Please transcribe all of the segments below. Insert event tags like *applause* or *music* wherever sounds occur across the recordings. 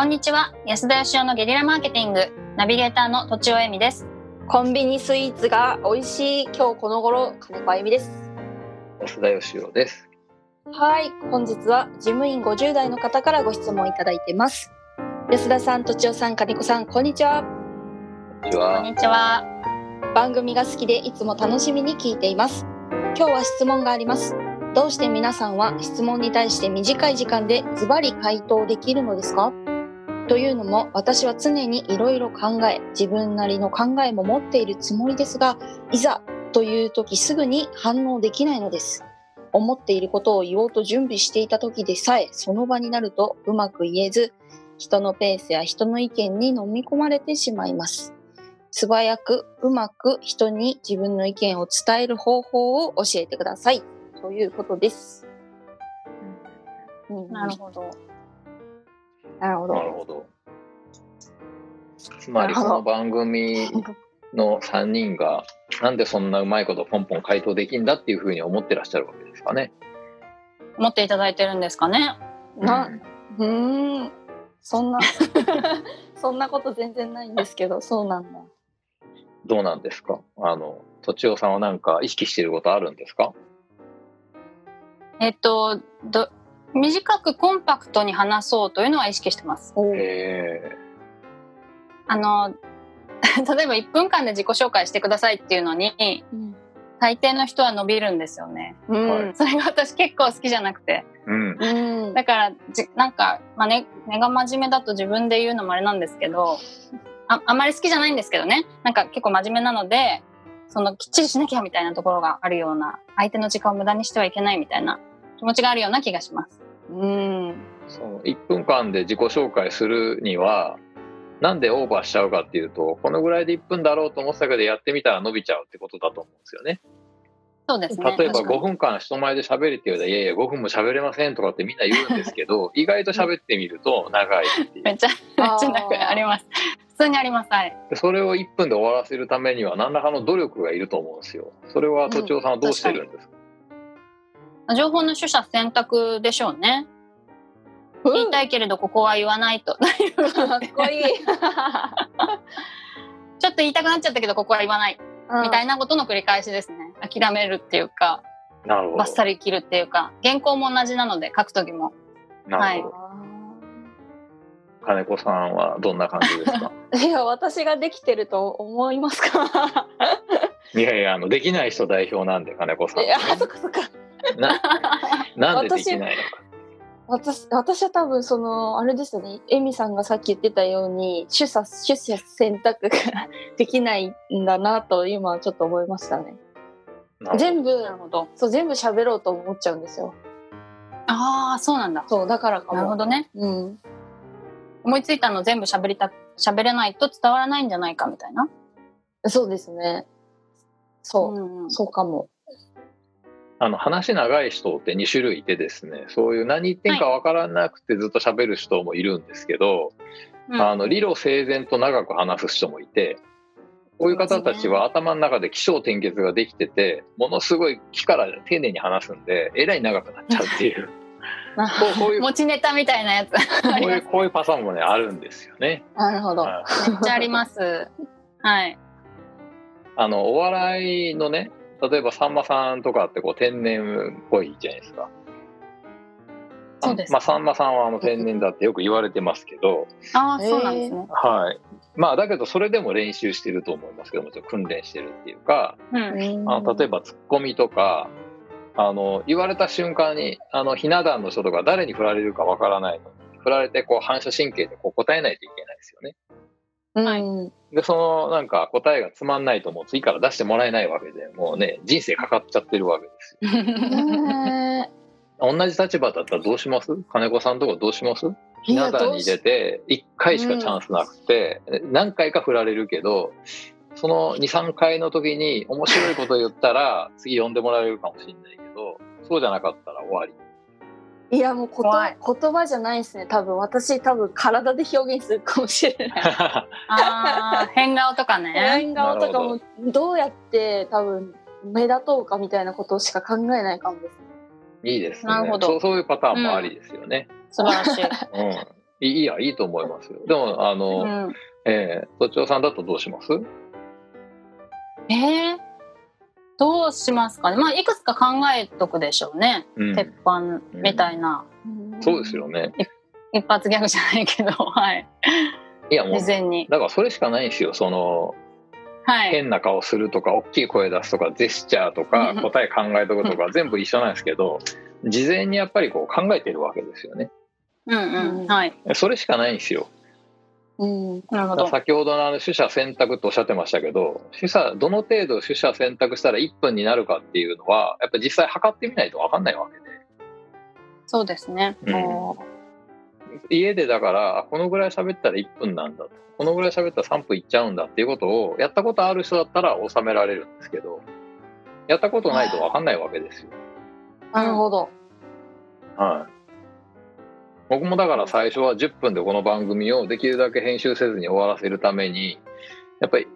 こんにちは。安田義雄のゲリラマーケティング。ナビゲーターのとちおえみです。コンビニスイーツが美味しい今日この頃金子あゆみです。安田義雄です。はい。本日は事務員50代の方からご質問いただいてます。安田さんとちおさん金子さんこんにちは。こんこんにちは。にちは。番組が好きでいつも楽しみに聞いています。今日は質問があります。どうして皆さんは質問に対して短い時間でズバリ回答できるのですか？というのも私は常にいろいろ考え自分なりの考えも持っているつもりですがいざという時すぐに反応できないのです。思っていることを言おうと準備していた時でさえその場になるとうまく言えず人のペースや人の意見に飲み込まれてしまいます。素早くうまく人に自分の意見を伝える方法を教えてください。ということです。うん。なるほどなるほど。なるほど。つまりこの番組の3人がなんでそんなうまいことポンポン回答できんだっていうふうに思ってらっしゃるわけですかね。持っていただいてるんですかねなうんうーん、そんな *laughs* そんなこと全然ないんですけど、そうなんだ。どうなんですか？あの、とちおさんはなんか意識していることあるんですか？えっとど短くコンパクトに話そうというのは意識してます。あの *laughs* 例えば1分間で自己紹介してくださいっていうのにうん、大抵の人は伸びるんですよね。うん、それが私結構好きじゃなくて。え。うん。うん、だからじなんか、まあね、根が真面目だと自分で言うのもあれなんですけどああんまり好きじゃないんですけどね。なんか結構真面目なのでそのきっちりしなきゃみたいなところがあるような相手の時間を無駄にしてはいけないみたいな気持ちがあるような気がします。うん、その1分間で自己紹介するには、なんでオーバーしちゃうかっていうと、このぐらいで1分だろうと思ってたけど、やってみたら伸びちゃうってことだと思うんですよね。そうですね例えば5確かに分間人前で喋れって言われたら、い *laughs* やいや、5分も喋れませんとかってみんな言うんですけど、*laughs* 意外と喋ってみると長いっていうめっちゃめっちゃなんかあります。普通にあります。はい。でそれを1分で終わらせるためには何らかの努力がいると思うんですよ。それは都庁さんはどうしてるんですか,、情報の取捨選択でしょうね。言いたいけれどここは言わないと。かっこいい。*laughs* ちょっと言いたくなっちゃったけどここは言わないみたいな。なことの繰り返しですね。諦めるっていうか、なるほど。バッサリ切るっていうか、原稿も同じなので書くときも。なるほど。金子さんはどんな感じですか？*laughs* いや、私ができてると思いますか？いやいや、あの、できない人代表なんで、金子さん。いや、そっかそっか。な *laughs* なんでできないのか。私私は多分そのあれですよねエミさんがさっき言ってたように取捨取捨選択ができないんだなと今ちょっと思いましたね全部なるほど。そう全部喋ろうと思っちゃうんですよああ、そうなんだ。そうだからかもなるほどね。うん思いついたの全部喋りた、喋れないと伝わらないんじゃないかみたいな？そうですねそう、んうんそうかもあの、話長い人って2種類いてですね、そういう何言ってんかわからなくてずっと喋る人もいるんですけど、うんあの、理路整然と長く話す人もいて、こういう方たちは頭の中で起承転結ができてて、ものすごい木から丁寧に話すんで、えらい長くなっちゃうっていう、*laughs* こういう、持ちネタみたいなやつ。あこういう。こういうパターンもね、あるんですよね。なるほど、はいめっちゃあります。はい。あの、お笑いのね、例えばさんまさんとかってこう天然っぽいじゃないですか。そうですまあ、さんまさんはあの天然だってよく言われてますけど、ああ、そうなんですね。はい。まあ、だけどそれでも練習してると思いますけどもちろん訓練してるっていうか、うん。あの例えばツッコミとか、あの、言われた瞬間に、あの、ひな壇の人とか誰に振られるかわからないのに、振られてこう反射神経でこう答えないといけないですよね。はい。うん。で、そのなんか答えがつまんないともう次から出してもらえないわけで、もうね、人生かかっちゃってるわけですよ。*laughs* へ同じ立場だったらどうします？金子さんとかどうします？ひな壇に出て1回しかチャンスなくて、何回か振られるけどその23回の時に面白いこと言ったら次呼んでもらえるかもしれないけどそうじゃなかったら終わり。ーいやもうこと怖い。言葉じゃないですね。多分私多分体で表現するかもしれない。*laughs* ああ、変顔とかね。変顔とかもど。うやって多分目立とうかみたいなことしか考えないかもです。いいですね。なるほど。そうそういうパターンもありですよね、素晴らしい。うん。いいや、いいと思いますよ。でも、あの、うん、えー、都庁さんだとどうします？えー、どうしますかね。まあ、いくつか考えとくでしょうね。うん鉄板みたいな、そうですよね。一発ギャグじゃないけど、*laughs* はい。いや、もう、事前に。だからそれしかないんですよ。その、はい。変な顔するとか、大きい声出すとか、ジェスチャーとか、答え考えとくとか、*laughs* 全部一緒なんですけど、事前にやっぱりこう考えてるわけですよね。うんうん。はい。それしかないんですよ。うん。なるほど。先ほどのあの取捨選択とおっしゃってましたけど取捨どの程度取捨選択したら1分になるかっていうのはやっぱ実際測ってみないと分かんないわけそうですね。で、うん家でだからあこのぐらい喋ったら1分なんだとこのぐらい喋ったら3分いっちゃうんだっていうことをやったことある人だったら収められるんですけどやったことないと分かんないわけですよ。なるほど。はい僕もだから最初は10分でこの番組をできるだけ編集せずに終わらせるためにやっぱり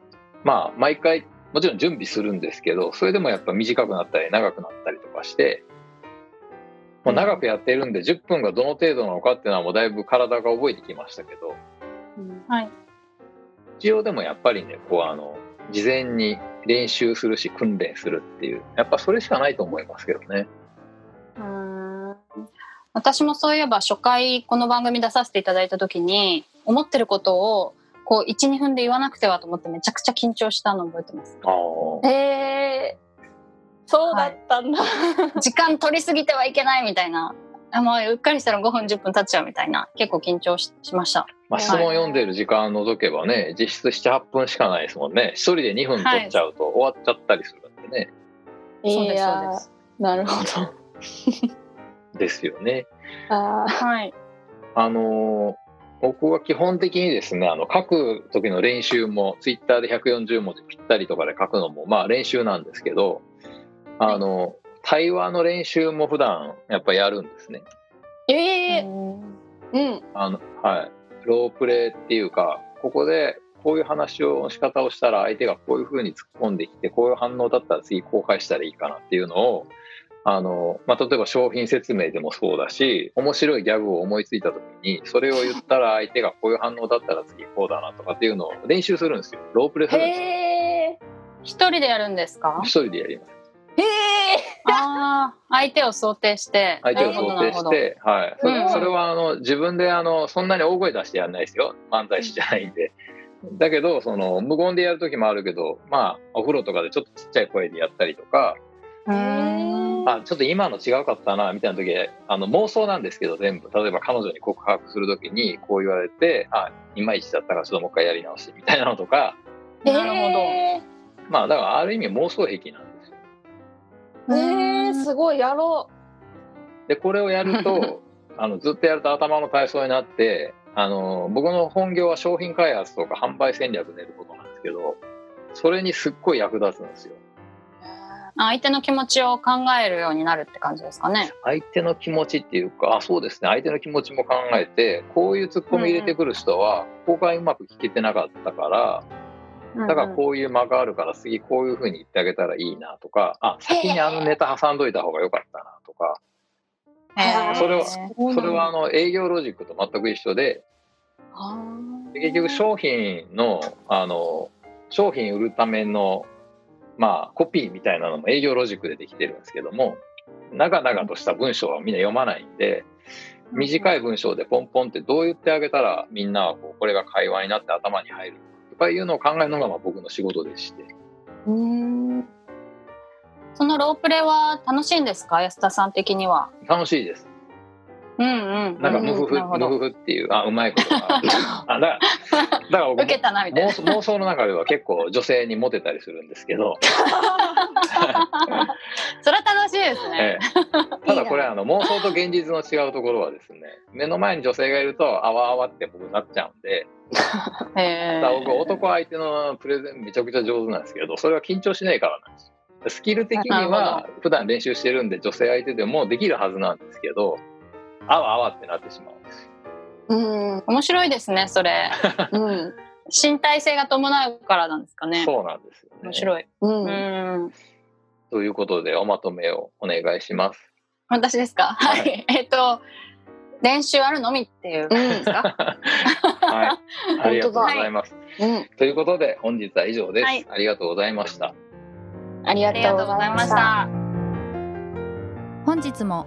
まあ毎回もちろん準備するんですけどそれでもやっぱ短くなったり長くなったりとかしてもう長くやってるんで10分がどの程度なのかっていうのはもうだいぶ体が覚えてきましたけどはい。一応でもやっぱりねこうあの事前に練習するし訓練するっていうやっぱそれしかないと思いますけどね。私もそういえば初回この番組出させていただいた時に思ってることをこう12分で言わなくてはと思ってめちゃくちゃ緊張したの覚えてますあーへえ。そうだったんだ。時間取りすぎてはいけないみたいなあもううっかりしたら5分10分経っちゃうみたいな結構緊張ししましたまあ、質問読んでる時間除けばね、実質7、8分しかないですもんね。一人で2分取っちゃうと終わっちゃったりするんでね。そうですいやそうですなるほど。ですよね。あはいあのー僕は基本的にですね、あの書く時の練習も、ツイッターで140文字ぴったりとかで書くのも、まあ練習なんですけど、あの、対話の練習も普段やっぱやるんですね。ーええうんうん。あの、はい。ロープレイっていうか、ここでこういう話を仕方をしたら相手がこういう風に突っ込んできて、こういう反応だったら次こう返したらいいかなっていうのを、あの、まあ、例えば商品説明でもそうだし、面白いギャグを思いついた時に、それを言ったら相手がこういう反応だったら次こうだなとかっていうのを練習するんですよ。ロープレイするんですよ。一人でやるんですか？一人でやります。へえ。ああ相手を想定して相手を想定して、はい。そうんれそれはあの自分であのそんなに大声出してやらないですよ。漫才師じゃないんで。だけど、その無言でやる時もあるけど、まあ、お風呂とかでちょっとちっちゃい声でやったりとか、うーんあちょっと今の違うかったなみたいな時あの妄想なんですけど全部。例えば彼女に告白する時にこう言われてあいまいちだったからちょっともう一回やり直してみたいなのとか。なるほど。へまあだからある意味妄想癖なんですよ。ーえー、すごいやろでこれをやると *laughs* あのずっとやると頭の体操になってあの僕の本業は商品開発とか販売戦略練ることなんですけどそれにすっごい役立つんですよ相手の気持ちを考えるようになるって感じですかね。相手の気持ちっていうかあそうですね。相手の気持ちも考えてこういうツッコミ入れてくる人はここがうまく聞けてなかったからだからこういう間があるから次こういうふうに言ってあげたらいいなとかあ先にあのネタ挟んどいた方が良かったなとかそれはうそれはあの営業ロジックと全く一緒で結局商品のあの商品売るためのまあコピーみたいなのも営業ロジックでできてるんですけども長々とした文章はみんな読まないんで短い文章でポンポンってどう言ってあげたらみんなはこうこれが会話になって頭に入るとかいうのを考えるのがまあ僕の仕事でしてーうん。そのロープレは楽しいんですか？安田さん的には。楽しいですうんうん。なんかうんムフフ、ムフフっていうあうまいことが。あだからだから僕受けたなみたいな。妄想妄想の中では結構女性にモテたりするんですけど、*laughs* それは楽しいですね。ええ、ただこれあの妄想と現実の違うところはですね目の前に女性がいるとあわあわって僕なっちゃうんで。*laughs* へだから僕男相手のプレゼンめちゃくちゃ上手なんですけどそれは緊張しないからなんです。よスキル的には普段練習してるんで女性相手でもできるはずなんですけどあわあわってなってしまうんですようん。面白いですねそれ。*laughs* うん。身体性が伴うからなんですかね。そうなんですよね面白い。う。うんん。ということでおまとめをお願いします私ですか？はい。えっと練習あるのみっていう感じですか、*laughs* はい。*laughs* ありがとうございます。うん、ということで、本日は以上です。はいありがとうございました。ありがありがとうございました。本日も